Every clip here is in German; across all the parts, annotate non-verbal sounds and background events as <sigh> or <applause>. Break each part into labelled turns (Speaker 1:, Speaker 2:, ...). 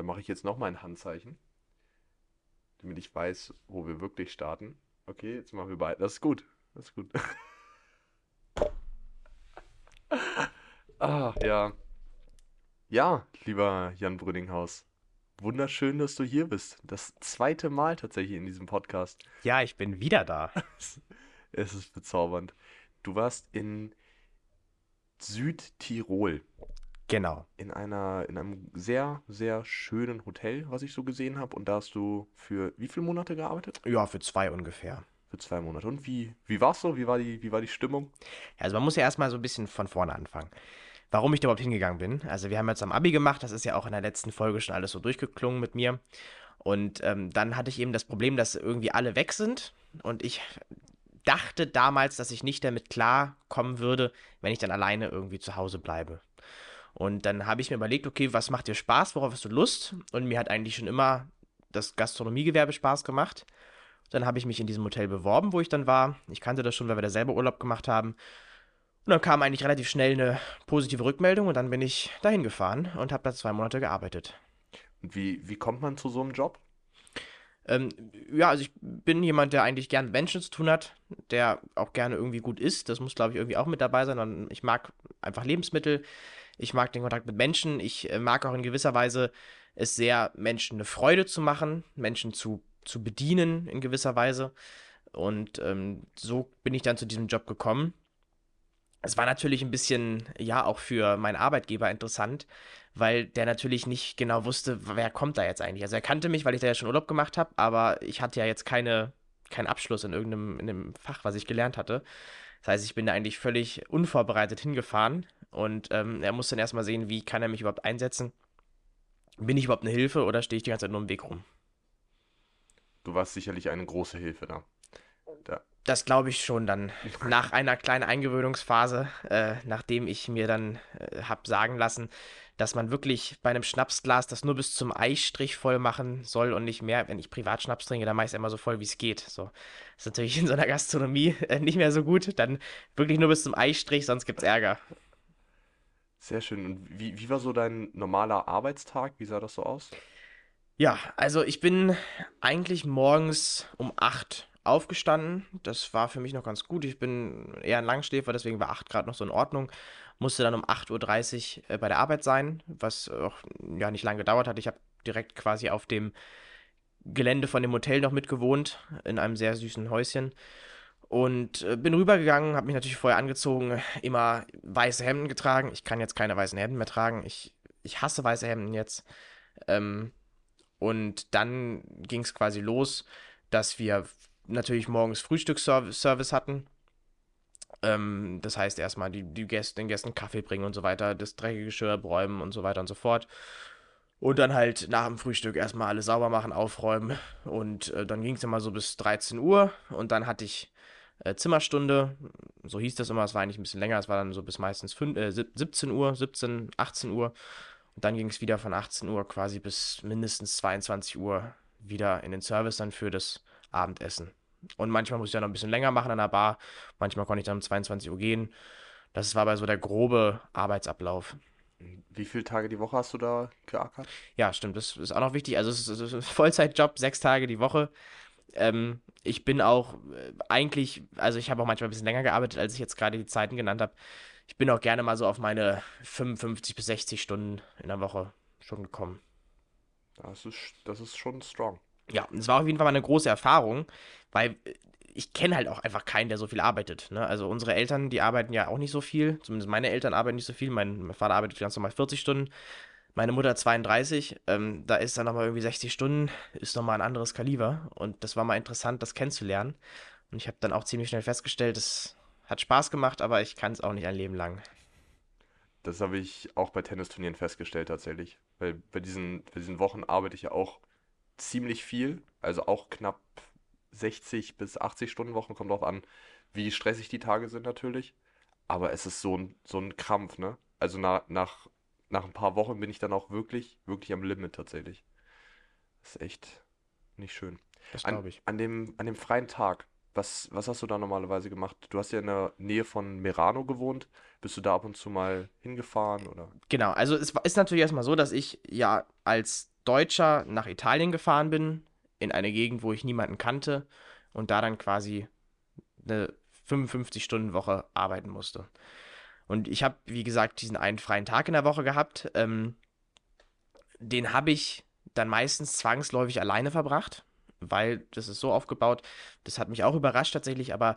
Speaker 1: Dann mache ich jetzt nochmal ein Handzeichen, damit ich weiß, wo wir wirklich starten. Okay, jetzt machen wir beide. Das ist gut. Das ist gut. <laughs> ah, ja. Ja, lieber Jan Brünninghaus. Wunderschön, dass du hier bist. Das zweite Mal tatsächlich in diesem Podcast.
Speaker 2: Ja, ich bin wieder da. <laughs>
Speaker 1: es ist bezaubernd. Du warst in Südtirol.
Speaker 2: Genau.
Speaker 1: In einer, in einem sehr, sehr schönen Hotel, was ich so gesehen habe. Und da hast du für wie viele Monate gearbeitet?
Speaker 2: Ja, für zwei ungefähr.
Speaker 1: Für zwei Monate. Und wie, wie war es so? Wie war, die, wie war die Stimmung?
Speaker 2: Also man muss ja erstmal so ein bisschen von vorne anfangen. Warum ich da überhaupt hingegangen bin. Also wir haben jetzt am Abi gemacht, das ist ja auch in der letzten Folge schon alles so durchgeklungen mit mir. Und ähm, dann hatte ich eben das Problem, dass irgendwie alle weg sind. Und ich dachte damals, dass ich nicht damit klarkommen würde, wenn ich dann alleine irgendwie zu Hause bleibe. Und dann habe ich mir überlegt, okay, was macht dir Spaß, worauf hast du Lust? Und mir hat eigentlich schon immer das Gastronomiegewerbe Spaß gemacht. Dann habe ich mich in diesem Hotel beworben, wo ich dann war. Ich kannte das schon, weil wir da selber Urlaub gemacht haben. Und dann kam eigentlich relativ schnell eine positive Rückmeldung und dann bin ich dahin gefahren und habe da zwei Monate gearbeitet.
Speaker 1: Und wie, wie kommt man zu so einem Job?
Speaker 2: Ähm, ja, also ich bin jemand, der eigentlich gerne mit Menschen zu tun hat, der auch gerne irgendwie gut isst. Das muss, glaube ich, irgendwie auch mit dabei sein. Und ich mag einfach Lebensmittel. Ich mag den Kontakt mit Menschen. Ich äh, mag auch in gewisser Weise es sehr, Menschen eine Freude zu machen, Menschen zu zu bedienen in gewisser Weise. Und ähm, so bin ich dann zu diesem Job gekommen. Es war natürlich ein bisschen, ja, auch für meinen Arbeitgeber interessant, weil der natürlich nicht genau wusste, wer kommt da jetzt eigentlich. Also er kannte mich, weil ich da ja schon Urlaub gemacht habe, aber ich hatte ja jetzt keine, keinen Abschluss in irgendeinem in dem Fach, was ich gelernt hatte. Das heißt, ich bin da eigentlich völlig unvorbereitet hingefahren und ähm, er musste dann erstmal sehen, wie kann er mich überhaupt einsetzen. Bin ich überhaupt eine Hilfe oder stehe ich die ganze Zeit nur im Weg rum?
Speaker 1: du warst sicherlich eine große Hilfe da.
Speaker 2: da. Das glaube ich schon dann. Nach einer kleinen Eingewöhnungsphase, äh, nachdem ich mir dann äh, habe sagen lassen, dass man wirklich bei einem Schnapsglas das nur bis zum Eistrich voll machen soll und nicht mehr. Wenn ich privat Schnaps trinke, dann mache ich es immer so voll, wie es geht. So. Das ist natürlich in so einer Gastronomie äh, nicht mehr so gut. Dann wirklich nur bis zum Eistrich, sonst gibt es Ärger.
Speaker 1: Sehr schön. Und wie, wie war so dein normaler Arbeitstag? Wie sah das so aus?
Speaker 2: Ja, also ich bin eigentlich morgens um 8 aufgestanden. Das war für mich noch ganz gut. Ich bin eher ein Langschläfer, deswegen war 8 Grad noch so in Ordnung. Musste dann um 8.30 Uhr äh, bei der Arbeit sein, was auch ja nicht lange gedauert hat. Ich habe direkt quasi auf dem Gelände von dem Hotel noch mitgewohnt, in einem sehr süßen Häuschen. Und äh, bin rübergegangen, habe mich natürlich vorher angezogen, immer weiße Hemden getragen. Ich kann jetzt keine weißen Hemden mehr tragen. Ich, ich hasse weiße Hemden jetzt. Ähm, und dann ging es quasi los, dass wir natürlich morgens Frühstücksservice hatten. Ähm, das heißt erstmal die, die Gäste, den Gästen Kaffee bringen und so weiter, das dreckige Geschirr bräumen und so weiter und so fort. Und dann halt nach dem Frühstück erstmal alles sauber machen, aufräumen. Und äh, dann ging es immer so bis 13 Uhr. Und dann hatte ich äh, Zimmerstunde. So hieß das immer. Es war eigentlich ein bisschen länger. Es war dann so bis meistens 5, äh, 17 Uhr, 17, 18 Uhr. Und dann ging es wieder von 18 Uhr quasi bis mindestens 22 Uhr wieder in den Service dann für das Abendessen. Und manchmal musste ich dann noch ein bisschen länger machen an der Bar. Manchmal konnte ich dann um 22 Uhr gehen. Das war aber so der grobe Arbeitsablauf.
Speaker 1: Wie viele Tage die Woche hast du da geackert?
Speaker 2: Ja, stimmt. Das ist auch noch wichtig. Also es ist ein Vollzeitjob, sechs Tage die Woche. Ähm, ich bin auch äh, eigentlich, also ich habe auch manchmal ein bisschen länger gearbeitet, als ich jetzt gerade die Zeiten genannt habe ich bin auch gerne mal so auf meine 55 bis 60 Stunden in der Woche schon gekommen.
Speaker 1: Das ist, das ist schon strong.
Speaker 2: Ja, es war auf jeden Fall mal eine große Erfahrung, weil äh, ich kenne halt auch einfach keinen, der so viel arbeitet. Ne? Also unsere Eltern, die arbeiten ja auch nicht so viel. Zumindest meine Eltern arbeiten nicht so viel. Mein, mein Vater arbeitet ganz normal 40 Stunden. Meine Mutter 32. Ähm, da ist dann nochmal irgendwie 60 Stunden, ist nochmal ein anderes Kaliber. Und das war mal interessant, das kennenzulernen. Und ich habe dann auch ziemlich schnell festgestellt, dass hat Spaß gemacht, aber ich kann es auch nicht ein Leben lang.
Speaker 1: Das habe ich auch bei Tennisturnieren festgestellt tatsächlich. Weil bei diesen, bei diesen Wochen arbeite ich ja auch ziemlich viel. Also auch knapp 60 bis 80 Stunden Wochen. Kommt drauf an, wie stressig die Tage sind natürlich. Aber es ist so ein, so ein Krampf, ne? Also nach, nach, nach ein paar Wochen bin ich dann auch wirklich, wirklich am Limit tatsächlich. Das ist echt nicht schön.
Speaker 2: Das glaube ich.
Speaker 1: An, dem, an dem freien Tag, was, was hast du da normalerweise gemacht? Du hast ja in der Nähe von Merano gewohnt. Bist du da ab und zu mal hingefahren oder?
Speaker 2: Genau, also es ist natürlich erstmal so, dass ich ja als Deutscher nach Italien gefahren bin, in eine Gegend, wo ich niemanden kannte und da dann quasi eine 55-Stunden-Woche arbeiten musste. Und ich habe, wie gesagt, diesen einen freien Tag in der Woche gehabt. Ähm, den habe ich dann meistens zwangsläufig alleine verbracht, weil das ist so aufgebaut. Das hat mich auch überrascht tatsächlich, aber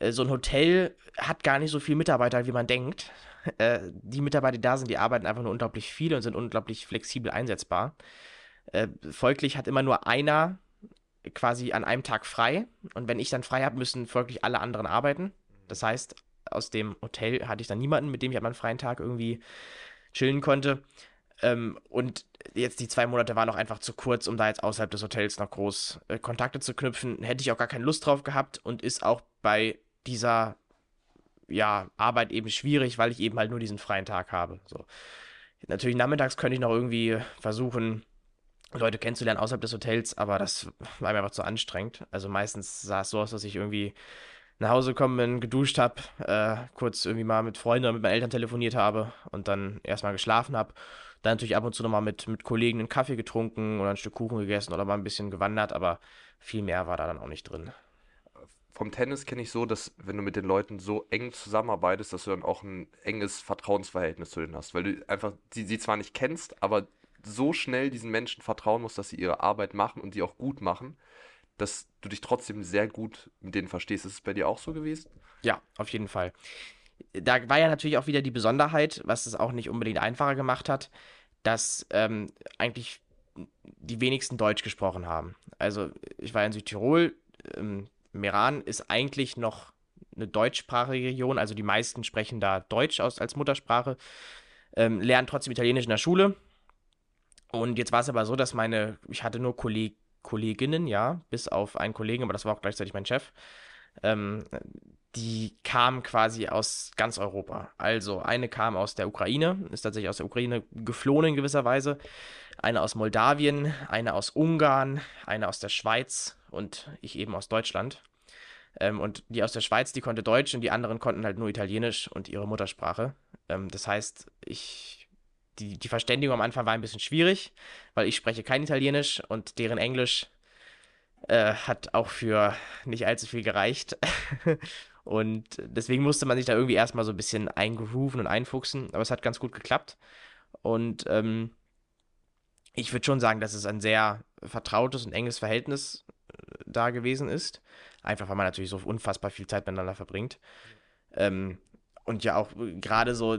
Speaker 2: äh, so ein Hotel hat gar nicht so viele Mitarbeiter, wie man denkt. Äh, die Mitarbeiter, die da sind, die arbeiten einfach nur unglaublich viel und sind unglaublich flexibel einsetzbar. Äh, folglich hat immer nur einer quasi an einem Tag frei. Und wenn ich dann frei habe, müssen folglich alle anderen arbeiten. Das heißt, aus dem Hotel hatte ich dann niemanden, mit dem ich an meinem freien Tag irgendwie chillen konnte. Ähm, und jetzt die zwei Monate waren auch einfach zu kurz, um da jetzt außerhalb des Hotels noch groß äh, Kontakte zu knüpfen. Hätte ich auch gar keine Lust drauf gehabt und ist auch bei dieser ja, Arbeit eben schwierig, weil ich eben halt nur diesen freien Tag habe. So. Natürlich nachmittags könnte ich noch irgendwie versuchen, Leute kennenzulernen außerhalb des Hotels, aber das war mir einfach zu anstrengend. Also meistens sah es so aus, dass ich irgendwie nach Hause gekommen bin, geduscht habe, äh, kurz irgendwie mal mit Freunden oder mit meinen Eltern telefoniert habe und dann erstmal geschlafen habe. Dann natürlich ab und zu nochmal mit, mit Kollegen einen Kaffee getrunken oder ein Stück Kuchen gegessen oder mal ein bisschen gewandert, aber viel mehr war da dann auch nicht drin.
Speaker 1: Vom Tennis kenne ich so, dass wenn du mit den Leuten so eng zusammenarbeitest, dass du dann auch ein enges Vertrauensverhältnis zu denen hast, weil du einfach sie, sie zwar nicht kennst, aber so schnell diesen Menschen vertrauen musst, dass sie ihre Arbeit machen und die auch gut machen, dass du dich trotzdem sehr gut mit denen verstehst. Ist es bei dir auch so gewesen?
Speaker 2: Ja, auf jeden Fall da war ja natürlich auch wieder die Besonderheit, was es auch nicht unbedingt einfacher gemacht hat, dass ähm, eigentlich die wenigsten Deutsch gesprochen haben. Also ich war in Südtirol, ähm, Meran ist eigentlich noch eine deutschsprachige Region, also die meisten sprechen da Deutsch aus, als Muttersprache, ähm, lernen trotzdem Italienisch in der Schule. Und jetzt war es aber so, dass meine, ich hatte nur Kolleg Kolleginnen, ja, bis auf einen Kollegen, aber das war auch gleichzeitig mein Chef. Ähm, die kamen quasi aus ganz Europa. Also eine kam aus der Ukraine, ist tatsächlich aus der Ukraine geflohen in gewisser Weise. Eine aus Moldawien, eine aus Ungarn, eine aus der Schweiz und ich eben aus Deutschland. Ähm, und die aus der Schweiz, die konnte Deutsch und die anderen konnten halt nur Italienisch und ihre Muttersprache. Ähm, das heißt, ich, die, die Verständigung am Anfang war ein bisschen schwierig, weil ich spreche kein Italienisch und deren Englisch äh, hat auch für nicht allzu viel gereicht. <laughs> Und deswegen musste man sich da irgendwie erstmal so ein bisschen eingrooven und einfuchsen. Aber es hat ganz gut geklappt. Und ähm, ich würde schon sagen, dass es ein sehr vertrautes und enges Verhältnis äh, da gewesen ist. Einfach weil man natürlich so unfassbar viel Zeit miteinander verbringt. Ähm, und ja auch gerade so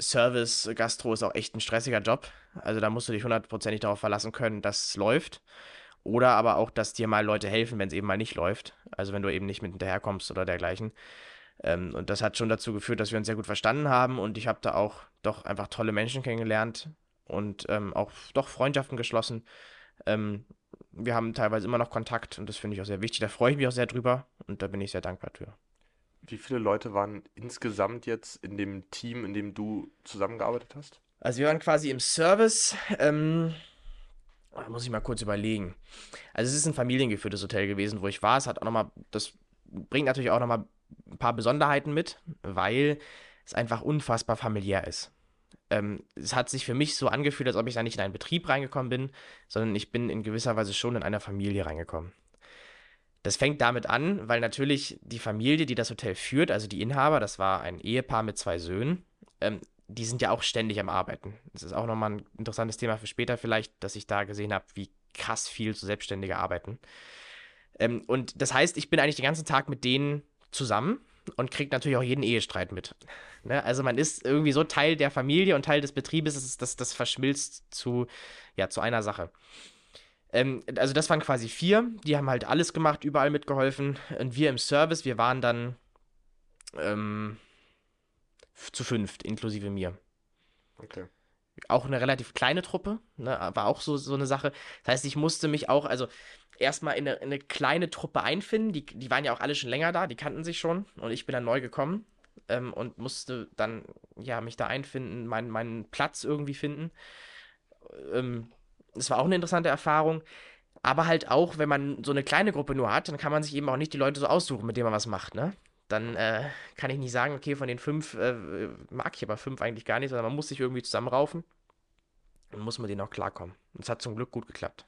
Speaker 2: Service, Gastro ist auch echt ein stressiger Job. Also da musst du dich hundertprozentig darauf verlassen können, dass es läuft. Oder aber auch, dass dir mal Leute helfen, wenn es eben mal nicht läuft. Also wenn du eben nicht mit hinterherkommst oder dergleichen. Ähm, und das hat schon dazu geführt, dass wir uns sehr gut verstanden haben und ich habe da auch doch einfach tolle Menschen kennengelernt und ähm, auch doch Freundschaften geschlossen. Ähm, wir haben teilweise immer noch Kontakt und das finde ich auch sehr wichtig. Da freue ich mich auch sehr drüber und da bin ich sehr dankbar für.
Speaker 1: Wie viele Leute waren insgesamt jetzt in dem Team, in dem du zusammengearbeitet hast?
Speaker 2: Also wir waren quasi im Service. Ähm, da muss ich mal kurz überlegen. Also es ist ein familiengeführtes Hotel gewesen, wo ich war. Es hat auch nochmal, das bringt natürlich auch nochmal ein paar Besonderheiten mit, weil es einfach unfassbar familiär ist. Ähm, es hat sich für mich so angefühlt, als ob ich da nicht in einen Betrieb reingekommen bin, sondern ich bin in gewisser Weise schon in einer Familie reingekommen. Das fängt damit an, weil natürlich die Familie, die das Hotel führt, also die Inhaber, das war ein Ehepaar mit zwei Söhnen, ähm, die sind ja auch ständig am Arbeiten. Das ist auch nochmal ein interessantes Thema für später vielleicht, dass ich da gesehen habe, wie krass viel so Selbstständige arbeiten. Ähm, und das heißt, ich bin eigentlich den ganzen Tag mit denen zusammen und kriege natürlich auch jeden Ehestreit mit. <laughs> Ne? Also man ist irgendwie so Teil der Familie und Teil des Betriebes, dass das, das verschmilzt zu, ja, zu einer Sache. Ähm, also das waren quasi vier, die haben halt alles gemacht, überall mitgeholfen. Und wir im Service, wir waren dann ähm, zu fünft, inklusive mir.
Speaker 1: Okay.
Speaker 2: Auch eine relativ kleine Truppe, ne, war auch so, so eine Sache. Das heißt, ich musste mich auch, also erstmal in eine, in eine kleine Truppe einfinden. Die, die waren ja auch alle schon länger da, die kannten sich schon. Und ich bin dann neu gekommen ähm, und musste dann, ja, mich da einfinden, mein, meinen Platz irgendwie finden. Ähm, das war auch eine interessante Erfahrung. Aber halt auch, wenn man so eine kleine Gruppe nur hat, dann kann man sich eben auch nicht die Leute so aussuchen, mit denen man was macht, ne? dann äh, kann ich nicht sagen, okay, von den fünf äh, mag ich aber fünf eigentlich gar nicht, sondern man muss sich irgendwie zusammenraufen. dann muss man denen auch klarkommen. Und es hat zum Glück gut geklappt.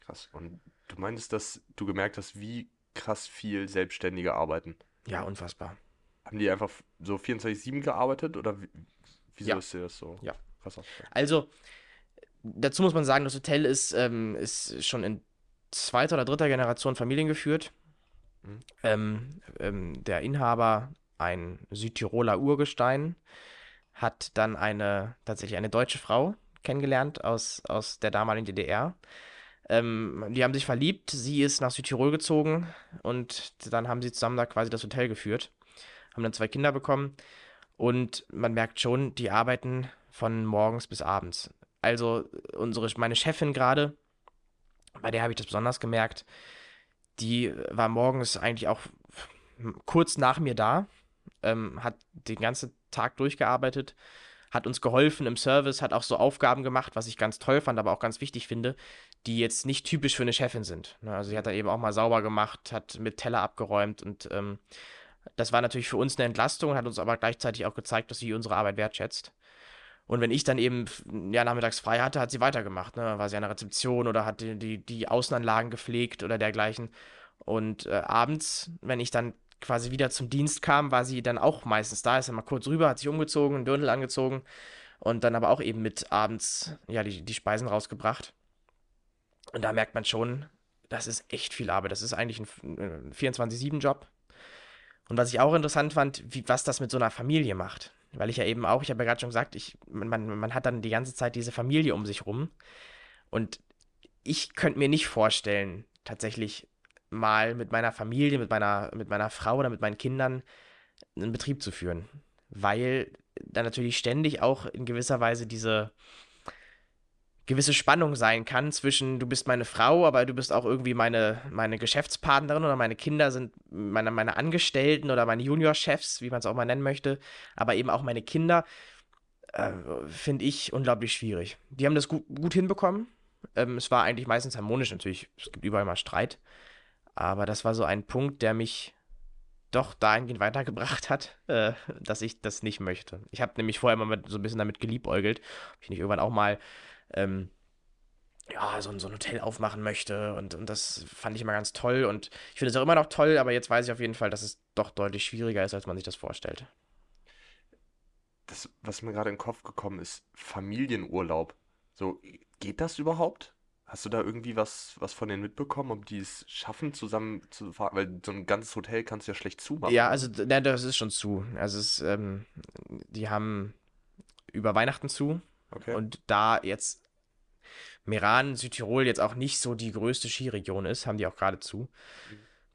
Speaker 1: Krass. Und du meintest, dass du gemerkt hast, wie krass viel Selbstständige arbeiten.
Speaker 2: Ja, unfassbar.
Speaker 1: Haben die einfach so 24-7 gearbeitet oder wie, wieso
Speaker 2: Ja.
Speaker 1: ist dir das so
Speaker 2: Ja.
Speaker 1: krass?
Speaker 2: Also, dazu muss man sagen, das Hotel ist, ähm, ist schon in zweiter oder dritter Generation familiengeführt.
Speaker 1: Mhm.
Speaker 2: Ähm, ähm, der Inhaber, ein Südtiroler Urgestein, hat dann eine, tatsächlich eine deutsche Frau kennengelernt aus, aus der damaligen DDR. Ähm, die haben sich verliebt, sie ist nach Südtirol gezogen und dann haben sie zusammen da quasi das Hotel geführt, haben dann zwei Kinder bekommen und man merkt schon, die arbeiten von morgens bis abends. Also unsere, meine Chefin gerade, bei der habe ich das besonders gemerkt, die war morgens eigentlich auch kurz nach mir da, ähm, hat den ganzen Tag durchgearbeitet, hat uns geholfen im Service, hat auch so Aufgaben gemacht, was ich ganz toll fand, aber auch ganz wichtig finde, die jetzt nicht typisch für eine Chefin sind. Ne, Also sie hat dann eben auch mal sauber gemacht, hat mit Teller abgeräumt und ähm, das war natürlich für uns eine Entlastung, hat uns aber gleichzeitig auch gezeigt, dass sie unsere Arbeit wertschätzt. Und wenn ich dann eben ja, nachmittags frei hatte, hat sie weitergemacht. Ne? War sie an der Rezeption oder hat die, die, die Außenanlagen gepflegt oder dergleichen. Und äh, abends, wenn ich dann quasi wieder zum Dienst kam, war sie dann auch meistens da, ist dann mal kurz rüber, hat sich umgezogen, einen Dirndl angezogen und dann aber auch eben mit abends ja, die, die Speisen rausgebracht. Und da merkt man schon, das ist echt viel Arbeit. Das ist eigentlich ein, ein 24-7-Job. Und was ich auch interessant fand, wie, was das mit so einer Familie macht. Weil ich ja eben auch, ich habe ja gerade schon gesagt, ich, man, man hat dann die ganze Zeit diese Familie um sich rum. Und ich könnte mir nicht vorstellen, tatsächlich mal mit meiner Familie, mit meiner, mit meiner Frau oder mit meinen Kindern einen Betrieb zu führen. Weil da natürlich ständig auch in gewisser Weise diese gewisse Spannung sein kann zwischen du bist meine Frau, aber du bist auch irgendwie meine, meine Geschäftspartnerin oder meine Kinder sind meine, meine Angestellten oder meine Juniorchefs, wie man es auch mal nennen möchte, aber eben auch meine Kinder, äh, finde ich unglaublich schwierig. Die haben das gut, gut hinbekommen. Ähm, es war eigentlich meistens harmonisch, natürlich, es gibt überall mal Streit, aber das war so ein Punkt, der mich doch dahingehend weitergebracht hat, äh, dass ich das nicht möchte. Ich habe nämlich vorher immer so ein bisschen damit geliebäugelt, ob ich nicht irgendwann auch mal ähm, ja, so, ein- so ein Hotel aufmachen möchte. Und, und das fand ich immer ganz toll. Und ich finde es auch immer noch toll, aber jetzt weiß ich auf jeden Fall, dass es doch deutlich schwieriger ist, als man sich das vorstellt.
Speaker 1: Das, was mir gerade in den Kopf gekommen ist, Familienurlaub. So, geht das überhaupt? Hast du da irgendwie was, was von denen mitbekommen, ob die es schaffen, zusammen zu fahren? Weil so ein ganzes Hotel kannst du ja schlecht zumachen.
Speaker 2: Ja, also ne, das ist schon zu. Also es, ähm, die haben über Weihnachten zu.
Speaker 1: Okay.
Speaker 2: Und da jetzt Meran, Südtirol jetzt auch nicht so die größte Skiregion ist, haben die auch gerade zu.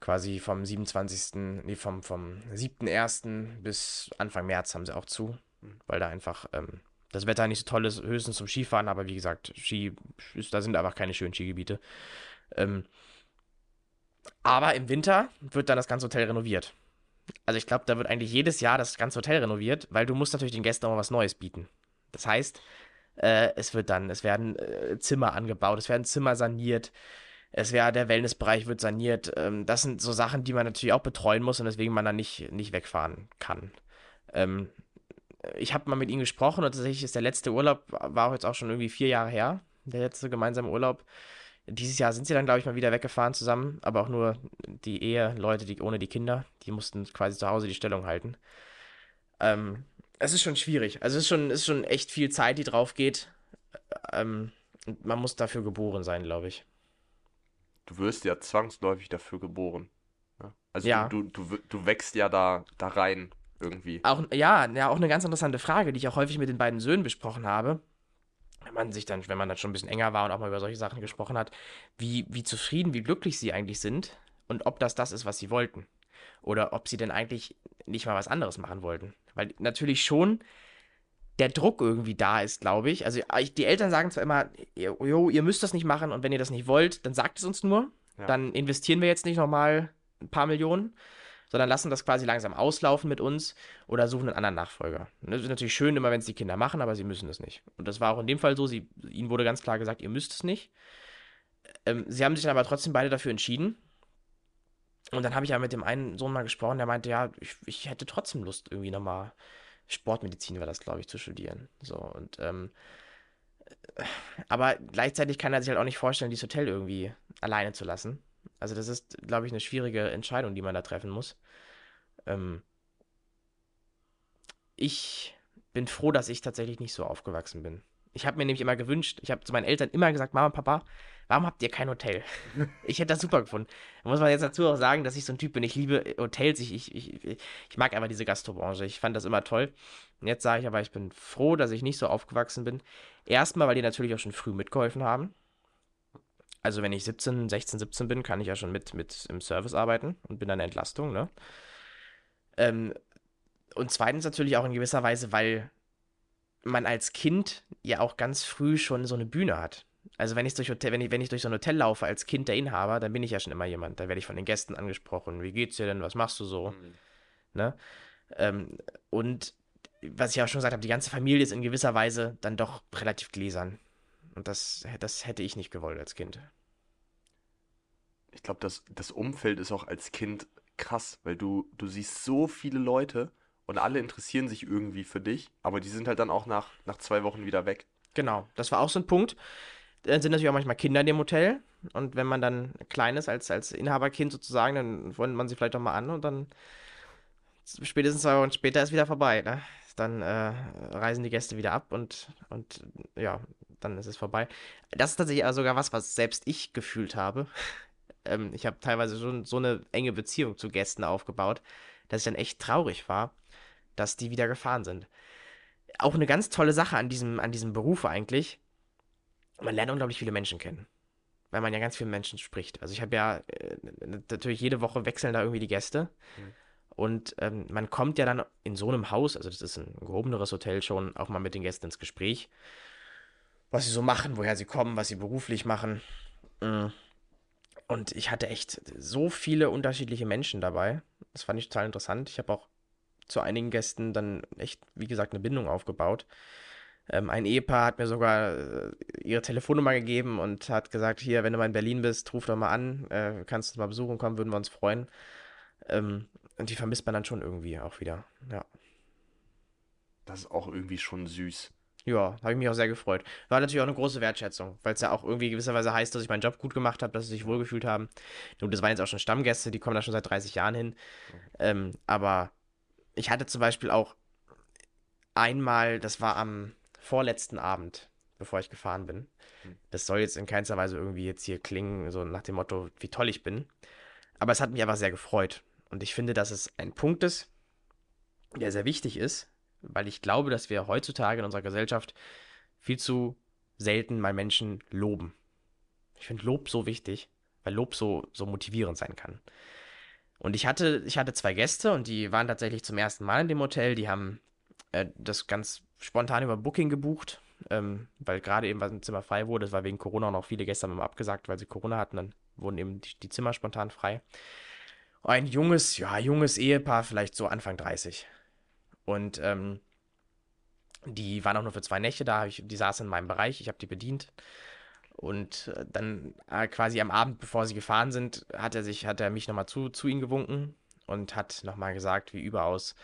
Speaker 2: Quasi vom 27., nee, vom, vom 7.1. bis Anfang März haben sie auch zu,
Speaker 1: Mhm.
Speaker 2: weil da einfach ähm, das Wetter nicht so toll ist, höchstens zum Skifahren, aber wie gesagt, Ski, da sind einfach keine schönen Skigebiete. Ähm, aber im Winter wird dann das ganze Hotel renoviert. Also ich glaube, da wird eigentlich jedes Jahr das ganze Hotel renoviert, weil du musst natürlich den Gästen auch mal was Neues bieten. Das heißt, äh, es wird dann, es werden äh, Zimmer angebaut, es werden Zimmer saniert, es wäre, der Wellnessbereich wird saniert. Ähm, das sind so Sachen, die man natürlich auch betreuen muss und deswegen man dann nicht, nicht wegfahren kann. Ähm, ich habe mal mit ihnen gesprochen und tatsächlich ist der letzte Urlaub, war auch jetzt auch schon irgendwie vier Jahre her, der letzte gemeinsame Urlaub. Dieses Jahr sind sie dann, glaube ich, mal wieder weggefahren zusammen, aber auch nur die Eheleute, die ohne die Kinder, die mussten quasi zu Hause die Stellung halten. Ähm, es ist schon schwierig. Also es ist schon, ist schon echt viel Zeit, die drauf geht. Ähm, man muss dafür geboren sein, glaube ich.
Speaker 1: Du wirst ja zwangsläufig dafür geboren. Ja? Also
Speaker 2: Ja.
Speaker 1: du, du, du, du wächst ja da, da rein irgendwie.
Speaker 2: Auch, ja, ja, auch eine ganz interessante Frage, die ich auch häufig mit den beiden Söhnen besprochen habe. Wenn man sich dann, wenn man dann schon ein bisschen enger war und auch mal über solche Sachen gesprochen hat, wie, wie zufrieden, wie glücklich sie eigentlich sind und ob das das ist, was sie wollten. Oder ob sie denn eigentlich nicht mal was anderes machen wollten. Weil natürlich schon der Druck irgendwie da ist, glaube ich. Also ich, die Eltern sagen zwar immer, jo, ihr müsst das nicht machen und wenn ihr das nicht wollt, dann sagt es uns nur.
Speaker 1: Ja.
Speaker 2: Dann investieren wir jetzt nicht nochmal ein paar Millionen, sondern lassen das quasi langsam auslaufen mit uns oder suchen einen anderen Nachfolger. Und das ist natürlich schön immer, wenn es die Kinder machen, aber sie müssen es nicht. Und das war auch in dem Fall so. Sie, ihnen wurde ganz klar gesagt, ihr müsst es nicht. Ähm, sie haben sich dann aber trotzdem beide dafür entschieden. Und dann habe ich ja mit dem einen Sohn mal gesprochen, der meinte, ja, ich, ich hätte trotzdem Lust, irgendwie nochmal Sportmedizin war das, glaube ich, zu studieren. So, und ähm, Aber gleichzeitig kann er sich halt auch nicht vorstellen, dieses Hotel irgendwie alleine zu lassen. Also das ist, glaube ich, eine schwierige Entscheidung, die man da treffen muss. Ähm, ich bin froh, dass ich tatsächlich nicht so aufgewachsen bin. Ich habe mir nämlich immer gewünscht, ich habe zu meinen Eltern immer gesagt, Mama, Papa, warum habt ihr kein Hotel? <laughs> Ich hätte das super gefunden. Da muss man jetzt dazu auch sagen, dass ich so ein Typ bin. Ich liebe Hotels, ich, ich, ich, ich mag einfach diese Gastrobranche. Ich fand das immer toll. Und jetzt sage ich aber, ich bin froh, dass ich nicht so aufgewachsen bin. Erstmal, weil die natürlich auch schon früh mitgeholfen haben. Also wenn ich 17, 16, 17 bin, kann ich ja schon mit, mit im Service arbeiten und bin dann Entlastung, ne? Ähm, und zweitens natürlich auch in gewisser Weise, weil man als Kind ja auch ganz früh schon so eine Bühne hat. Also wenn ich durch Hotel, wenn ich, wenn ich durch so ein Hotel laufe als Kind der Inhaber, dann bin ich ja schon immer jemand. Da werde ich von den Gästen angesprochen. Wie geht's dir denn? Was machst du so? Mhm. Ne? Ähm, und was ich auch schon gesagt habe, die ganze Familie ist in gewisser Weise dann doch relativ gläsern. Und das, das hätte ich nicht gewollt als Kind.
Speaker 1: Ich glaube, das, das Umfeld ist auch als Kind krass, weil du, du siehst so viele Leute und alle interessieren sich irgendwie für dich, aber die sind halt dann auch nach, nach zwei Wochen wieder weg.
Speaker 2: Genau, das war auch so ein Punkt. Dann sind natürlich auch manchmal Kinder in dem Hotel und wenn man dann klein ist, als, als Inhaberkind sozusagen, dann freundet man sich vielleicht auch mal an und dann spätestens zwei Wochen später ist wieder vorbei. Ne? Dann äh, reisen die Gäste wieder ab und, und ja, dann ist es vorbei. Das ist tatsächlich sogar was, was selbst ich gefühlt habe. <laughs> ähm, ich habe teilweise schon so eine enge Beziehung zu Gästen aufgebaut, dass ich dann echt traurig war, dass die wieder gefahren sind. Auch eine ganz tolle Sache an diesem, an diesem Beruf eigentlich. Man lernt unglaublich viele Menschen kennen. Weil man ja ganz viele Menschen spricht. Also ich habe ja äh, natürlich jede Woche wechseln da irgendwie die Gäste. Mhm. Und ähm, man kommt ja dann in so einem Haus, also das ist ein gehobeneres Hotel schon, auch mal mit den Gästen ins Gespräch. Was sie so machen, woher sie kommen, was sie beruflich machen. Mhm. Und ich hatte echt so viele unterschiedliche Menschen dabei. Das fand ich total interessant. Ich habe auch zu einigen Gästen dann echt, wie gesagt, eine Bindung aufgebaut. Ähm, ein Ehepaar hat mir sogar äh, ihre Telefonnummer gegeben und hat gesagt, hier, wenn du mal in Berlin bist, ruf doch mal an, äh, kannst du mal besuchen kommen, würden wir uns freuen. Ähm, und die vermisst man dann schon irgendwie auch wieder, ja.
Speaker 1: Das ist auch irgendwie schon süß.
Speaker 2: Ja, habe ich mich auch sehr gefreut. War natürlich auch eine große Wertschätzung, weil es ja auch irgendwie gewisserweise heißt, dass ich meinen Job gut gemacht habe, dass sie sich wohlgefühlt haben. Nun, das waren jetzt auch schon Stammgäste, die kommen da schon seit 30 Jahren hin. Ähm, aber ich hatte zum Beispiel auch einmal, das war am vorletzten Abend, bevor ich gefahren bin. Hm. Das soll jetzt in keinster Weise irgendwie jetzt hier klingen, so nach dem Motto, wie toll ich bin. Aber es hat mich einfach sehr gefreut. Und ich finde, dass es ein Punkt ist, der sehr wichtig ist, weil ich glaube, dass wir heutzutage in unserer Gesellschaft viel zu selten mal Menschen loben. Ich finde Lob so wichtig, weil Lob so, so motivierend sein kann. Und ich hatte, ich hatte zwei Gäste und die waren tatsächlich zum ersten Mal in dem Hotel. Die haben äh, das ganz spontan über Booking gebucht, ähm, weil gerade eben ein Zimmer frei wurde. Das war wegen Corona noch viele Gäste haben abgesagt, weil sie Corona hatten. Dann wurden eben die, die Zimmer spontan frei. Ein junges, ja, junges Ehepaar, vielleicht so Anfang 30. Und ähm, die waren auch nur für zwei Nächte da. Ich, die saßen in meinem Bereich, ich habe die bedient. Und äh, dann äh, quasi am Abend, bevor sie gefahren sind, hat er sich, hat er mich nochmal zu, zu ihm gewunken und hat nochmal gesagt, wie überaus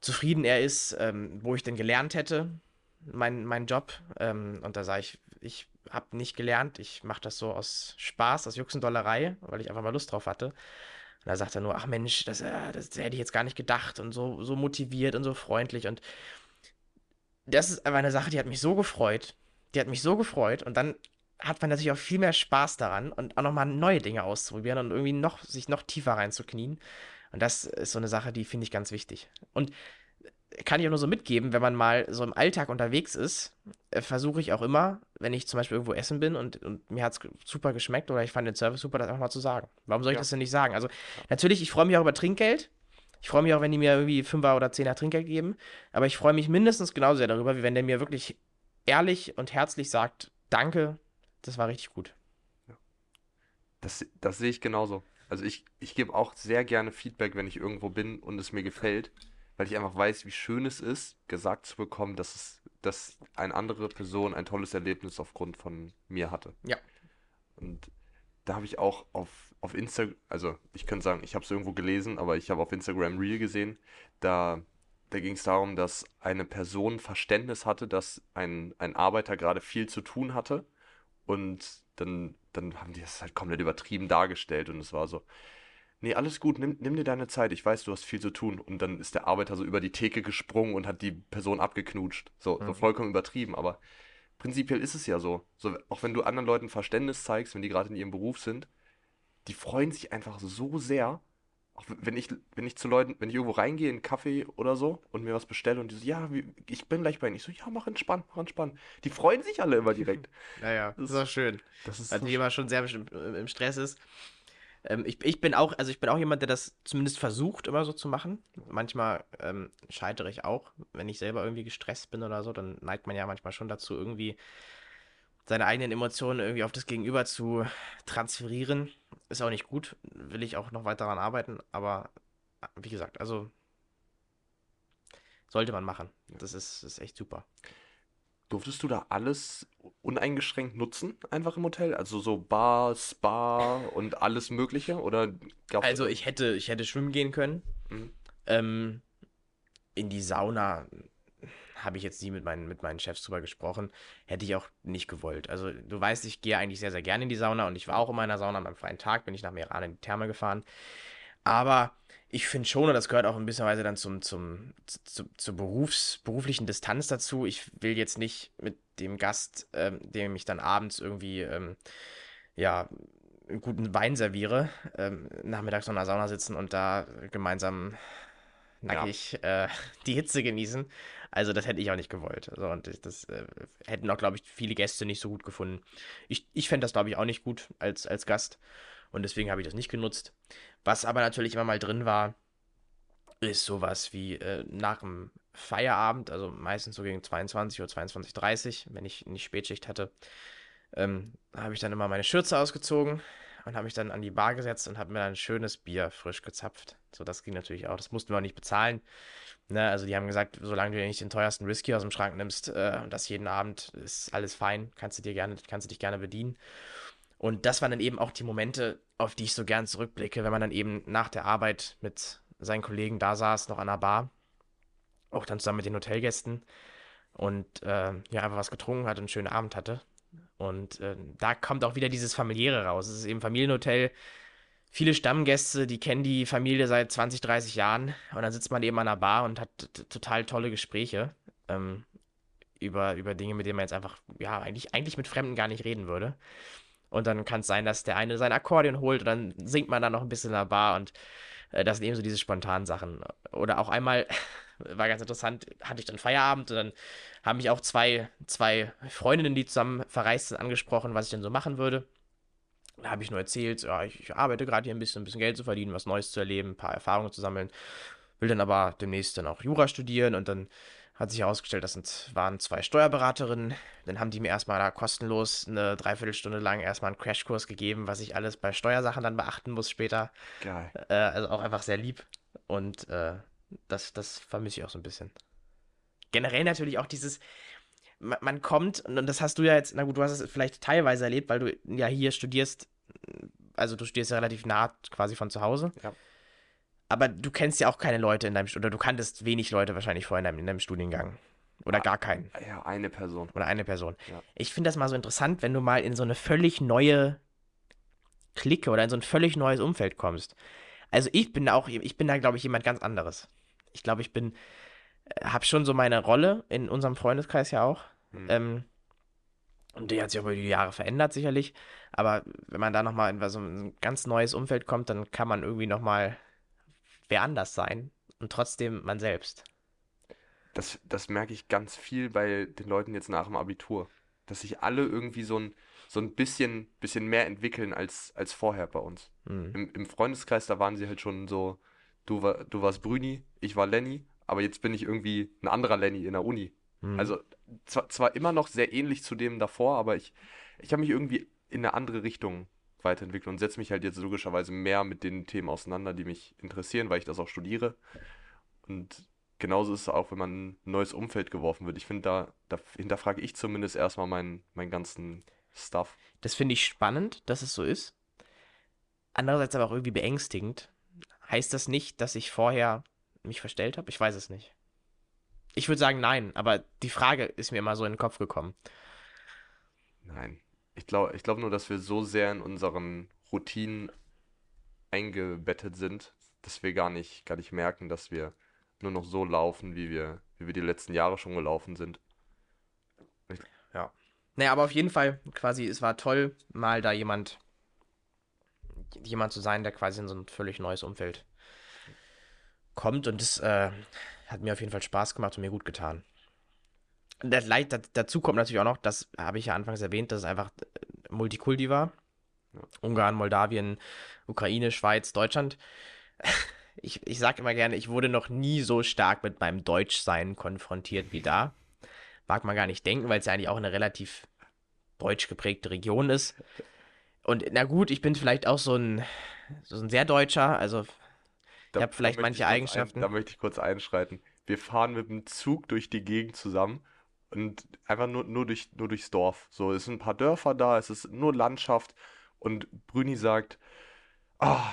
Speaker 2: zufrieden er ist, ähm, wo ich denn gelernt hätte, mein, mein Job. Ähm, und da sage ich, ich habe nicht gelernt, ich mache das so aus Spaß, aus Juxendollerei, weil ich einfach mal Lust drauf hatte. Und da sagt er nur, ach Mensch, das, äh, das hätte ich jetzt gar nicht gedacht und so, so motiviert und so freundlich. Und das ist einfach eine Sache, die hat mich so gefreut. Die hat mich so gefreut. Und dann hat man natürlich auch viel mehr Spaß daran und auch nochmal neue Dinge auszuprobieren und irgendwie noch, sich noch tiefer reinzuknien. Und das ist so eine Sache, die finde ich ganz wichtig. Und kann ich auch nur so mitgeben, wenn man mal so im Alltag unterwegs ist, äh, versuche ich auch immer, wenn ich zum Beispiel irgendwo essen bin und, und mir hat es super geschmeckt oder ich fand den Service super, das einfach mal zu sagen. Warum soll ich ja. das denn nicht sagen? Also natürlich, ich freue mich auch über Trinkgeld. Ich freue mich auch, wenn die mir irgendwie Fünfer oder Zehner Trinkgeld geben. Aber ich freue mich mindestens genauso sehr darüber, wie wenn der mir wirklich ehrlich und herzlich sagt, danke, das war richtig gut.
Speaker 1: Das, das sehe ich genauso. Also ich, ich gebe auch sehr gerne Feedback, wenn ich irgendwo bin und es mir gefällt, weil ich einfach weiß, wie schön es ist, gesagt zu bekommen, dass es, dass eine andere Person ein tolles Erlebnis aufgrund von mir hatte.
Speaker 2: Ja.
Speaker 1: Und da habe ich auch auf, auf Instagram, also ich könnte sagen, ich habe es irgendwo gelesen, aber ich habe auf Instagram Reel gesehen, da da ging es darum, dass eine Person Verständnis hatte, dass ein, ein Arbeiter gerade viel zu tun hatte. Und dann, dann haben die das halt komplett übertrieben dargestellt. Und es war so, nee, alles gut, nimm, nimm dir deine Zeit, ich weiß, du hast viel zu tun. Und dann ist der Arbeiter so über die Theke gesprungen und hat die Person abgeknutscht. So, so
Speaker 2: Mhm.
Speaker 1: vollkommen übertrieben, aber prinzipiell ist es ja so. So, auch wenn du anderen Leuten Verständnis zeigst, wenn die gerade in ihrem Beruf sind, die freuen sich einfach so sehr. Auch wenn ich, wenn ich zu Leuten, wenn ich irgendwo reingehe in einen Kaffee oder so und mir was bestelle und die so, ja, wie- ich bin gleich bei Ihnen. Ich so, ja, mach entspannt, mach entspannt. Die freuen sich alle immer direkt. <laughs>
Speaker 2: Naja,
Speaker 1: Das-
Speaker 2: das ist auch schön.
Speaker 1: Das ist
Speaker 2: Also
Speaker 1: so
Speaker 2: jemand schon sehr im, im Stress ist. Ähm, ich, ich bin auch, also ich bin auch jemand, der das zumindest versucht, immer so zu machen. Manchmal ähm, scheitere ich auch, wenn ich selber irgendwie gestresst bin oder so, dann neigt man ja manchmal schon dazu, irgendwie seine eigenen Emotionen irgendwie auf das Gegenüber zu transferieren. Ist auch nicht gut, will ich auch noch weiter daran arbeiten, aber wie gesagt, also sollte man machen. Das ist, ist echt super.
Speaker 1: Durftest du da alles uneingeschränkt nutzen, einfach im Hotel? Also so Bar, Spa und alles Mögliche? Oder
Speaker 2: Also ich hätte, ich hätte schwimmen gehen können.
Speaker 1: Mhm.
Speaker 2: Ähm, in die Sauna habe ich jetzt nie mit meinen, mit meinen Chefs drüber gesprochen. Hätte ich auch nicht gewollt. Also du weißt, ich gehe eigentlich sehr, sehr gerne in die Sauna und ich war auch in meiner Sauna. Am freien Tag bin ich nach Meran in die Therme gefahren. Aber ich finde schon, und das gehört auch ein bisschen Weise dann zum, zum, zu, zur Berufs, beruflichen Distanz dazu. Ich will jetzt nicht mit dem Gast, ähm, dem ich dann abends irgendwie, ähm, ja, einen guten Wein serviere, ähm, nachmittags in der Sauna sitzen und da gemeinsam nackig äh, <laughs> die Hitze genießen. Also das hätte ich auch nicht gewollt. So, und das äh, hätten auch, glaube ich, viele Gäste nicht so gut gefunden. Ich, ich fände das, glaube ich, auch nicht gut als, als Gast. Und deswegen habe ich das nicht genutzt. Was aber natürlich immer mal drin war, ist sowas wie äh, nach dem Feierabend, also meistens so gegen 22 oder 22.30 wenn ich nicht Spätschicht hatte, ähm, habe ich dann immer meine Schürze ausgezogen und habe mich dann an die Bar gesetzt und habe mir dann ein schönes Bier frisch gezapft. So, das ging natürlich auch. Das mussten wir auch nicht bezahlen. Ne, also die haben gesagt, solange du nicht den teuersten Whisky aus dem Schrank nimmst äh, und das jeden Abend, ist alles fein, kannst du dir gerne, kannst du dich gerne bedienen. Und das waren dann eben auch die Momente, auf die ich so gern zurückblicke, wenn man dann eben nach der Arbeit mit seinen Kollegen da saß, noch an der Bar, auch dann zusammen mit den Hotelgästen und äh, ja, einfach was getrunken hat und einen schönen Abend hatte. Und äh, da kommt auch wieder dieses Familiäre raus. Es ist eben Familienhotel. Viele Stammgäste, die kennen die Familie seit 20, 30 Jahren. Und dann sitzt man eben an der Bar und hat total tolle Gespräche ähm, über, über Dinge, mit denen man jetzt einfach, ja, eigentlich, eigentlich mit Fremden gar nicht reden würde. Und dann kann es sein, dass der eine sein Akkordeon holt und dann singt man dann noch ein bisschen in der Bar und äh, das sind eben so diese spontanen Sachen. Oder auch einmal, <laughs> war ganz interessant, hatte ich dann Feierabend und dann haben mich auch zwei, zwei Freundinnen, die zusammen verreist sind, angesprochen, was ich denn so machen würde. Da habe ich nur erzählt, ja, ich, ich arbeite gerade hier ein bisschen, ein bisschen Geld zu verdienen, was Neues zu erleben, ein paar Erfahrungen zu sammeln. Will dann aber demnächst dann auch Jura studieren und dann hat sich herausgestellt, das sind, waren zwei Steuerberaterinnen. Dann haben die mir erstmal da kostenlos eine Dreiviertelstunde lang erstmal einen Crashkurs gegeben, was ich alles bei Steuersachen dann beachten muss später.
Speaker 1: Geil.
Speaker 2: Äh, also auch einfach sehr lieb. Und äh, das, das vermisse ich auch so ein bisschen. Generell natürlich auch dieses, man, man kommt, und das hast du ja jetzt, na gut, du hast es vielleicht teilweise erlebt, weil du ja hier studierst, also du studierst ja relativ nah quasi von zu Hause.
Speaker 1: Ja.
Speaker 2: Aber du kennst ja auch keine Leute in deinem, Stu- oder du kanntest wenig Leute wahrscheinlich vorher in deinem, in deinem Studiengang. Oder
Speaker 1: Ah.
Speaker 2: gar keinen.
Speaker 1: Ja, eine Person.
Speaker 2: Oder eine Person.
Speaker 1: Ja.
Speaker 2: Ich finde das mal so interessant, wenn du mal in so eine völlig neue Clique oder in so ein völlig neues Umfeld kommst. Also ich bin da auch, ich bin da, glaube ich, jemand ganz anderes. Ich glaube, ich bin, habe schon so meine Rolle in unserem Freundeskreis ja auch.
Speaker 1: Hm.
Speaker 2: Ähm, und die hat sich über die Jahre verändert, sicherlich. Aber wenn man da nochmal in so ein ganz neues Umfeld kommt, dann kann man irgendwie nochmal wer anders sein und trotzdem man selbst.
Speaker 1: Das, das merke ich ganz viel bei den Leuten jetzt nach dem Abitur. Dass sich alle irgendwie so ein, so ein bisschen, bisschen mehr entwickeln als, als vorher bei uns.
Speaker 2: Hm.
Speaker 1: Im, Im Freundeskreis, da waren sie halt schon so, du, war, du warst Brüni, ich war Lenny, aber jetzt bin ich irgendwie ein anderer Lenny in der Uni.
Speaker 2: Hm.
Speaker 1: Also zwar, zwar immer noch sehr ähnlich zu dem davor, aber ich, ich habe mich irgendwie in eine andere Richtung weiterentwickelt und setze mich halt jetzt logischerweise mehr mit den Themen auseinander, die mich interessieren, weil ich das auch studiere. Und genauso ist es auch, wenn man in ein neues Umfeld geworfen wird. Ich finde, da, da hinterfrage ich zumindest erstmal meinen, meinen ganzen Stuff.
Speaker 2: Das finde ich spannend, dass es so ist. Andererseits aber auch irgendwie beängstigend. Heißt das nicht, dass ich vorher mich verstellt habe? Ich weiß es nicht. Ich würde sagen nein, aber die Frage ist mir immer so in den Kopf gekommen.
Speaker 1: Nein. Ich glaube ich glaub nur, dass wir so sehr in unseren Routinen eingebettet sind, dass wir gar nicht, gar nicht merken, dass wir nur noch so laufen, wie wir, wie wir die letzten Jahre schon gelaufen sind.
Speaker 2: Ja. Naja, aber auf jeden Fall, quasi, es war toll, mal da jemand, jemand zu sein, der quasi in so ein völlig neues Umfeld kommt. Und das äh, hat mir auf jeden Fall Spaß gemacht und mir gut getan. Das Leid, dazu kommt natürlich auch noch, das habe ich ja anfangs erwähnt, dass es einfach äh, Multikulti war. Ungarn, Moldawien, Ukraine, Schweiz, Deutschland. <laughs> Ich, ich sage immer gerne, ich wurde noch nie so stark mit meinem Deutschsein konfrontiert wie da. Mag man gar nicht denken, weil es ja eigentlich auch eine relativ deutsch geprägte Region ist. Und na gut, ich bin vielleicht auch so ein, so ein sehr Deutscher, also
Speaker 1: Da,
Speaker 2: ich habe vielleicht manche Eigenschaften.
Speaker 1: Ein, da möchte ich kurz einschreiten. Wir fahren mit dem Zug durch die Gegend zusammen und einfach nur, nur, durch, nur durchs Dorf. So, es sind ein paar Dörfer da, es ist nur Landschaft und Brüni sagt, ah,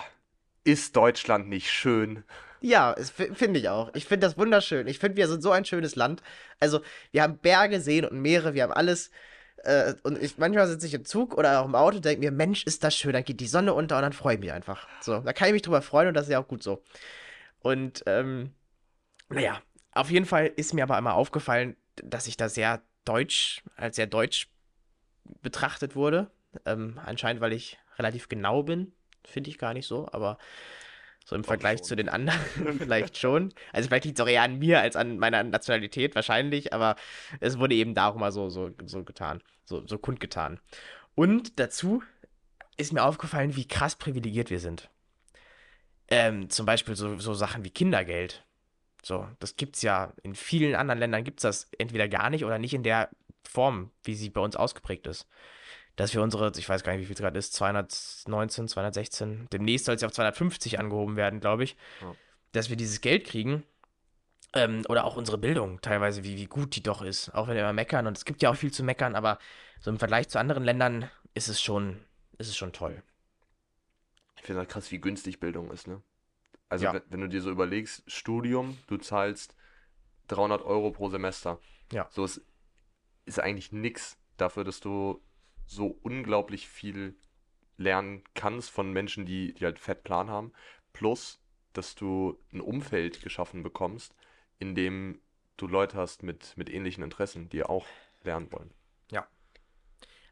Speaker 1: ist Deutschland nicht schön?
Speaker 2: Ja, finde ich auch. Ich finde das wunderschön. Ich finde, wir sind so ein schönes Land. Also, wir haben Berge, Seen und Meere, wir haben alles. Äh, und ich, manchmal sitze ich im Zug oder auch im Auto und denke mir, Mensch, ist das schön. Dann geht die Sonne unter und dann freue ich mich einfach. So, da kann ich mich drüber freuen und das ist ja auch gut so. Und, ähm, naja, auf jeden Fall ist mir aber einmal aufgefallen, dass ich da sehr deutsch, als sehr deutsch betrachtet wurde. Ähm, anscheinend, weil ich relativ genau bin. Finde ich gar nicht so, aber so im Vergleich zu den anderen <laughs> <laughs> vielleicht schon. Also vielleicht liegt es auch eher an mir als an meiner Nationalität wahrscheinlich, aber es wurde eben da auch mal so, so, so getan, so, so kundgetan. Und dazu ist mir aufgefallen, wie krass privilegiert wir sind. Ähm, zum Beispiel so, so Sachen wie Kindergeld. So, das gibt's ja in vielen anderen Ländern gibt's das entweder gar nicht oder nicht in der Form, wie sie bei uns ausgeprägt ist. Dass wir unsere, ich weiß gar nicht, wie viel es gerade ist, 219, 216, demnächst soll es ja auf 250 angehoben werden, glaube ich,
Speaker 1: Ja.
Speaker 2: dass wir dieses Geld kriegen. Ähm, oder auch unsere Bildung teilweise, wie, wie gut die doch ist. Auch wenn wir immer meckern und es gibt ja auch viel zu meckern, aber so im Vergleich zu anderen Ländern ist es schon, ist es schon toll.
Speaker 1: Ich finde halt krass, wie günstig Bildung ist, ne? Also,
Speaker 2: Ja.
Speaker 1: wenn, wenn du dir so überlegst, Studium, du zahlst 300 Euro pro Semester.
Speaker 2: Ja.
Speaker 1: So ist, ist eigentlich nix dafür, dass du so unglaublich viel lernen kannst von Menschen, die, die halt fett Plan haben. Plus, dass du ein Umfeld geschaffen bekommst, in dem du Leute hast mit, mit ähnlichen Interessen, die auch lernen wollen.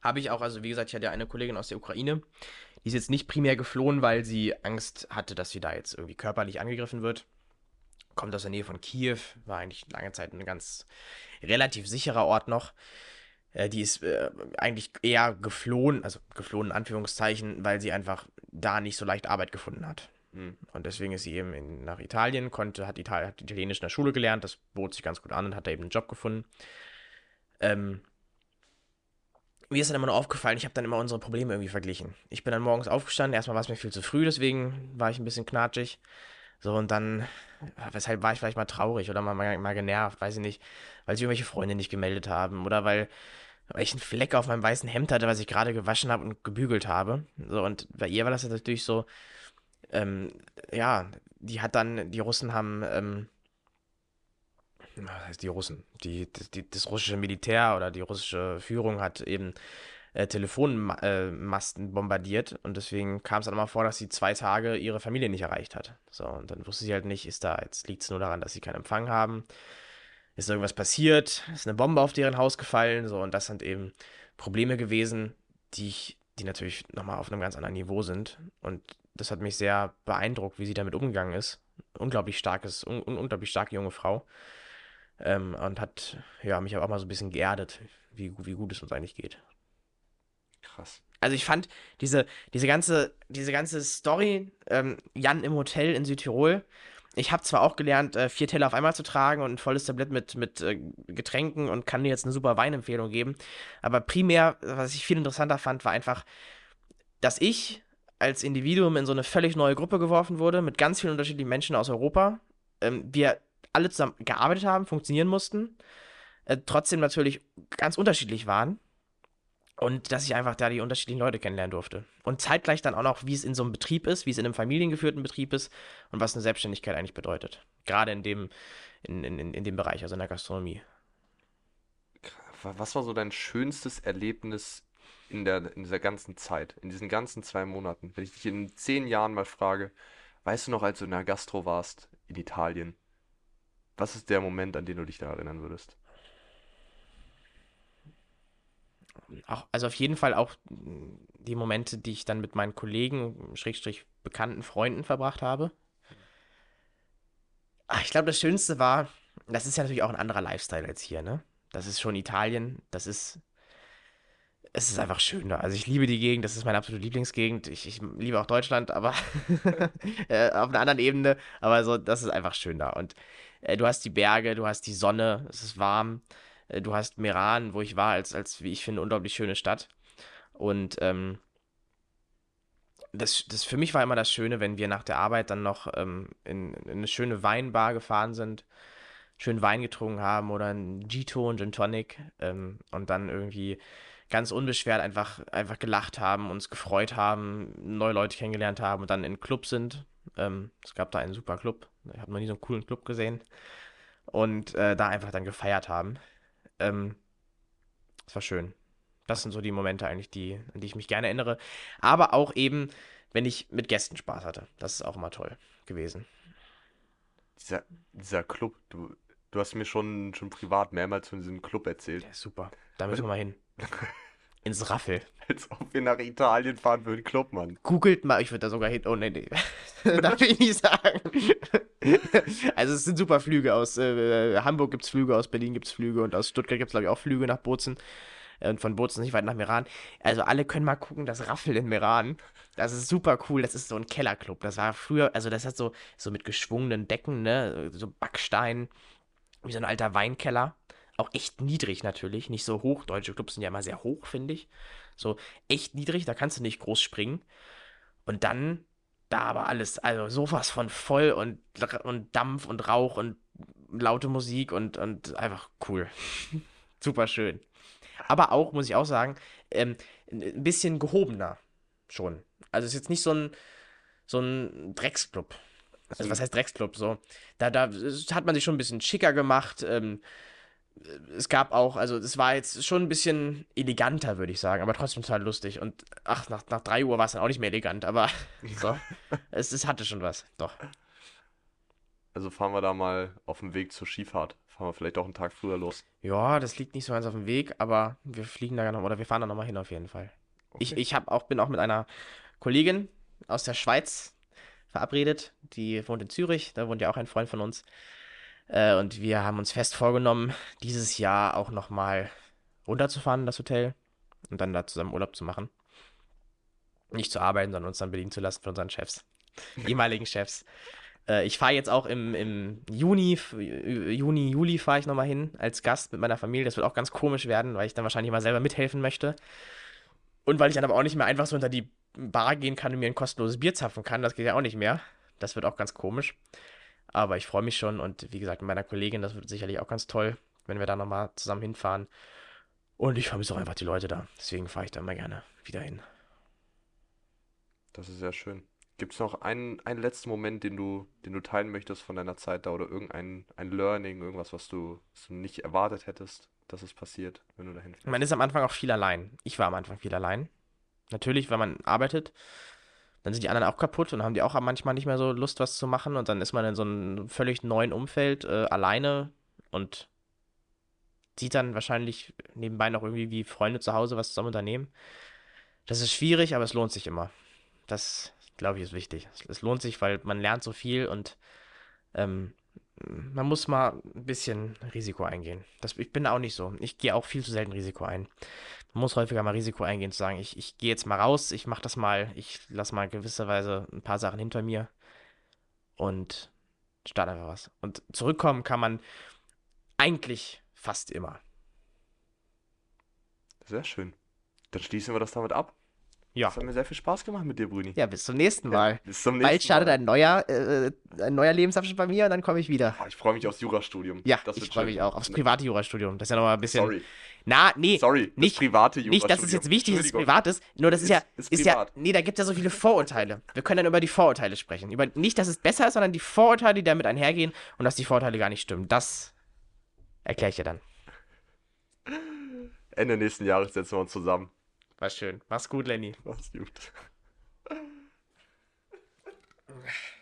Speaker 2: Habe ich auch, also wie gesagt, ich hatte ja eine Kollegin aus der Ukraine, die ist jetzt nicht primär geflohen, weil sie Angst hatte, dass sie da jetzt irgendwie körperlich angegriffen wird. Kommt aus der Nähe von Kiew, war eigentlich lange Zeit ein ganz relativ sicherer Ort noch. Äh, die ist äh, eigentlich eher geflohen, also geflohen in Anführungszeichen, weil sie einfach da nicht so leicht Arbeit gefunden hat.
Speaker 1: Hm.
Speaker 2: Und deswegen ist sie eben in, nach Italien, konnte, hat, Ital hat Italienisch in der Schule gelernt, das bot sich ganz gut an und hat da eben einen Job gefunden. Ähm, mir ist dann immer nur aufgefallen, ich habe dann immer unsere Probleme irgendwie verglichen. Ich bin dann morgens aufgestanden, erstmal war es mir viel zu früh, deswegen war ich ein bisschen knatschig. So, und dann, weshalb war ich vielleicht mal traurig oder mal, mal, mal genervt, weiß ich nicht, weil sich irgendwelche Freunde nicht gemeldet haben oder weil, einen Fleck auf meinem weißen Hemd hatte, was ich gerade gewaschen habe und gebügelt habe. So, und bei ihr war das natürlich so, ähm, ja, die hat dann, die Russen haben, ähm, was heißt die Russen? Die, die, das russische Militär oder die russische Führung hat eben äh, Telefonmasten bombardiert und deswegen kam es dann immer vor, dass sie zwei Tage ihre Familie nicht erreicht hat. So, und dann wusste sie halt nicht, ist da, jetzt liegt es nur daran, dass sie keinen Empfang haben, ist irgendwas passiert, ist eine Bombe auf deren Haus gefallen, so, und das sind eben Probleme gewesen, die ich, die natürlich nochmal auf einem ganz anderen Niveau sind. Und das hat mich sehr beeindruckt, wie sie damit umgegangen ist. Unglaublich starkes, un, un, unglaublich starke junge Frau. Ähm, und hat ja, mich auch mal so ein bisschen geerdet, wie, wie gut es uns eigentlich geht.
Speaker 1: Krass.
Speaker 2: Also ich fand diese, diese ganze, diese ganze Story, ähm, Jan im Hotel in Südtirol, ich habe zwar auch gelernt, äh, vier Teller auf einmal zu tragen und ein volles Tablett mit, mit äh, Getränken und kann dir jetzt eine super Weinempfehlung geben, aber primär, was ich viel interessanter fand, war einfach, dass ich als Individuum in so eine völlig neue Gruppe geworfen wurde, mit ganz vielen unterschiedlichen Menschen aus Europa. Ähm, wir alle zusammen gearbeitet haben, funktionieren mussten, äh, trotzdem natürlich ganz unterschiedlich waren. Und dass ich einfach da die unterschiedlichen Leute kennenlernen durfte. Und zeitgleich dann auch noch, wie es in so einem Betrieb ist, wie es in einem familiengeführten Betrieb ist und was eine Selbstständigkeit eigentlich bedeutet. Gerade in dem, in, in, in dem Bereich, also in der Gastronomie.
Speaker 1: Was war so dein schönstes Erlebnis in der, in dieser ganzen Zeit, in diesen ganzen zwei Monaten? Wenn ich dich in zehn Jahren mal frage, weißt du noch, als du in der Gastro warst in Italien, was ist der Moment, an den du dich da erinnern würdest?
Speaker 2: Auch, also auf jeden Fall auch die Momente, die ich dann mit meinen Kollegen, Schrägstrich bekannten Freunden verbracht habe. Ach, ich glaube, das Schönste war, das ist ja natürlich auch ein anderer Lifestyle als hier, ne? Das ist schon Italien, das ist, es ist einfach schön da. Also ich liebe die Gegend, das ist meine absolute Lieblingsgegend. Ich, ich liebe auch Deutschland, aber <laughs> äh, auf einer anderen Ebene. Aber so, das ist einfach schön da. Und äh, du hast die Berge, du hast die Sonne, es ist warm. Äh, du hast Meran, wo ich war, als, als wie ich finde, unglaublich schöne Stadt. Und ähm, das, das für mich war immer das Schöne, wenn wir nach der Arbeit dann noch ähm, in, in, eine schöne Weinbar gefahren sind, schön Wein getrunken haben oder ein G-To und Gin Tonic ähm, und dann irgendwie ganz unbeschwert einfach, einfach gelacht haben, uns gefreut haben, neue Leute kennengelernt haben und dann in Club sind. Ähm, es gab da einen super Club. Ich habe noch nie so einen coolen Club gesehen. Und äh, da einfach dann gefeiert haben. Ähm, das war schön. Das sind so die Momente eigentlich, die, an die ich mich gerne erinnere. Aber auch eben, wenn ich mit Gästen Spaß hatte. Das ist auch immer toll gewesen.
Speaker 1: Dieser, dieser Club, du, du hast mir schon, schon privat mehrmals von diesem Club erzählt.
Speaker 2: Ja, super. Da müssen wir mal hin. <laughs> Ins Raffel.
Speaker 1: Als ob wir nach Italien fahren für den Club, Mann.
Speaker 2: Googelt mal, ich würde da sogar hin. Oh, nee, nee. <laughs> Darf ich nicht sagen. <laughs> also, es sind super Flüge aus äh, Hamburg gibt es Flüge, aus Berlin gibt es Flüge und aus Stuttgart gibt es, glaube ich, auch Flüge nach Bozen. Und von Bozen nicht weit nach Meran. Also, alle können mal gucken, das Raffel in Meran. Das ist super cool. Das ist so ein Kellerclub. Das war früher, also, das hat so, so mit geschwungenen Decken, ne? So Backstein, wie so ein alter Weinkeller. Auch echt niedrig natürlich, nicht so hoch. Deutsche Clubs sind ja immer sehr hoch, finde ich. So echt niedrig, da kannst du nicht groß springen. Und dann da aber alles, also sowas von voll und, und Dampf und Rauch und laute Musik und, und einfach cool. <laughs> Super schön. Aber auch, muss ich auch sagen, ähm, ein bisschen gehobener schon. Also es ist jetzt nicht so ein, so ein Drecksclub. Also was heißt Drecksclub? So, da, da hat man sich schon ein bisschen schicker gemacht. Ähm, es gab auch, also es war jetzt schon ein bisschen eleganter, würde ich sagen, aber trotzdem total lustig. Und ach, nach, nach 3 Uhr war es dann auch nicht mehr elegant, aber so, <laughs> es, es hatte schon was, doch.
Speaker 1: Also fahren wir da mal auf dem Weg zur Skifahrt. Fahren wir vielleicht auch einen Tag früher los.
Speaker 2: Ja, das liegt nicht so ganz auf dem Weg, aber wir fliegen da noch, oder wir fahren da nochmal hin auf jeden Fall. Okay. Ich, ich hab auch, bin auch mit einer Kollegin aus der Schweiz verabredet, die wohnt in Zürich, da wohnt ja auch ein Freund von uns. Äh, und wir haben uns fest vorgenommen, dieses Jahr auch nochmal runterzufahren in das Hotel und dann da zusammen Urlaub zu machen. Nicht zu arbeiten, sondern uns dann bedienen zu lassen von unseren Chefs, <laughs> ehemaligen Chefs. Äh, ich fahre jetzt auch im, im Juni, Juni, Juli fahre ich nochmal hin als Gast mit meiner Familie. Das wird auch ganz komisch werden, weil ich dann wahrscheinlich mal selber mithelfen möchte. Und weil ich dann aber auch nicht mehr einfach so unter die Bar gehen kann und mir ein kostenloses Bier zapfen kann. Das geht ja auch nicht mehr. Das wird auch ganz komisch. Aber ich freue mich schon und wie gesagt, mit meiner Kollegin, das wird sicherlich auch ganz toll, wenn wir da nochmal zusammen hinfahren. Und ich vermisse auch einfach die Leute da. Deswegen fahre ich da immer gerne wieder hin.
Speaker 1: Das ist sehr schön. Gibt es noch einen, einen letzten Moment, den du, den du teilen möchtest von deiner Zeit da oder irgendein ein Learning, irgendwas, was du, was du nicht erwartet hättest, dass es passiert, wenn du dahin
Speaker 2: fährst? Man ist am Anfang auch viel allein. Ich war am Anfang viel allein. Natürlich, wenn man arbeitet, dann sind die anderen auch kaputt und haben die auch manchmal nicht mehr so Lust, was zu machen. Und dann ist man in so einem völlig neuen Umfeld äh, alleine und sieht dann wahrscheinlich nebenbei noch irgendwie wie Freunde zu Hause was zusammen unternehmen. Das ist schwierig, aber es lohnt sich immer. Das, glaube ich, ist wichtig. Es, lohnt sich, weil man lernt so viel und ähm, man muss mal ein bisschen Risiko eingehen. Das, ich bin auch nicht so. Ich gehe auch viel zu selten Risiko ein. Muss häufiger mal Risiko eingehen, zu sagen, ich, ich gehe jetzt mal raus, ich mache das mal, ich lasse mal gewisserweise ein paar Sachen hinter mir und starte einfach was. Und zurückkommen kann man eigentlich fast immer.
Speaker 1: Sehr schön. Dann schließen wir das damit ab.
Speaker 2: Ja.
Speaker 1: Es hat mir sehr viel Spaß gemacht mit dir, Bruni.
Speaker 2: Ja, bis zum nächsten Mal.
Speaker 1: Bis zum
Speaker 2: Bald
Speaker 1: nächsten
Speaker 2: startet
Speaker 1: Mal.
Speaker 2: ein neuer, äh, ein neuer Lebensabschnitt bei mir und dann komme ich wieder.
Speaker 1: Ah, Ich freue mich aufs Jurastudium.
Speaker 2: Ja,
Speaker 1: Das
Speaker 2: ich freue mich auch aufs private Jurastudium. Das ist ja nochmal ein bisschen.
Speaker 1: Sorry,
Speaker 2: Na, nee.
Speaker 1: sorry. das
Speaker 2: nicht-
Speaker 1: private
Speaker 2: Nicht, dass es jetzt
Speaker 1: Jurastudium.
Speaker 2: wichtig ist, dass es privat ist, nur das ist,
Speaker 1: Ist-
Speaker 2: ja,
Speaker 1: ist
Speaker 2: ist ja,
Speaker 1: privat.
Speaker 2: nee, da gibt es ja so viele Vorurteile. Wir können dann über die Vorurteile sprechen. Über, nicht, dass es besser ist, sondern die Vorurteile, die damit einhergehen und dass die Vorurteile gar nicht stimmen. Das erkläre ich dir dann.
Speaker 1: Ende nächsten Jahres setzen wir uns zusammen.
Speaker 2: War schön. Mach's gut, Lenny.
Speaker 1: Mach's gut. <laughs>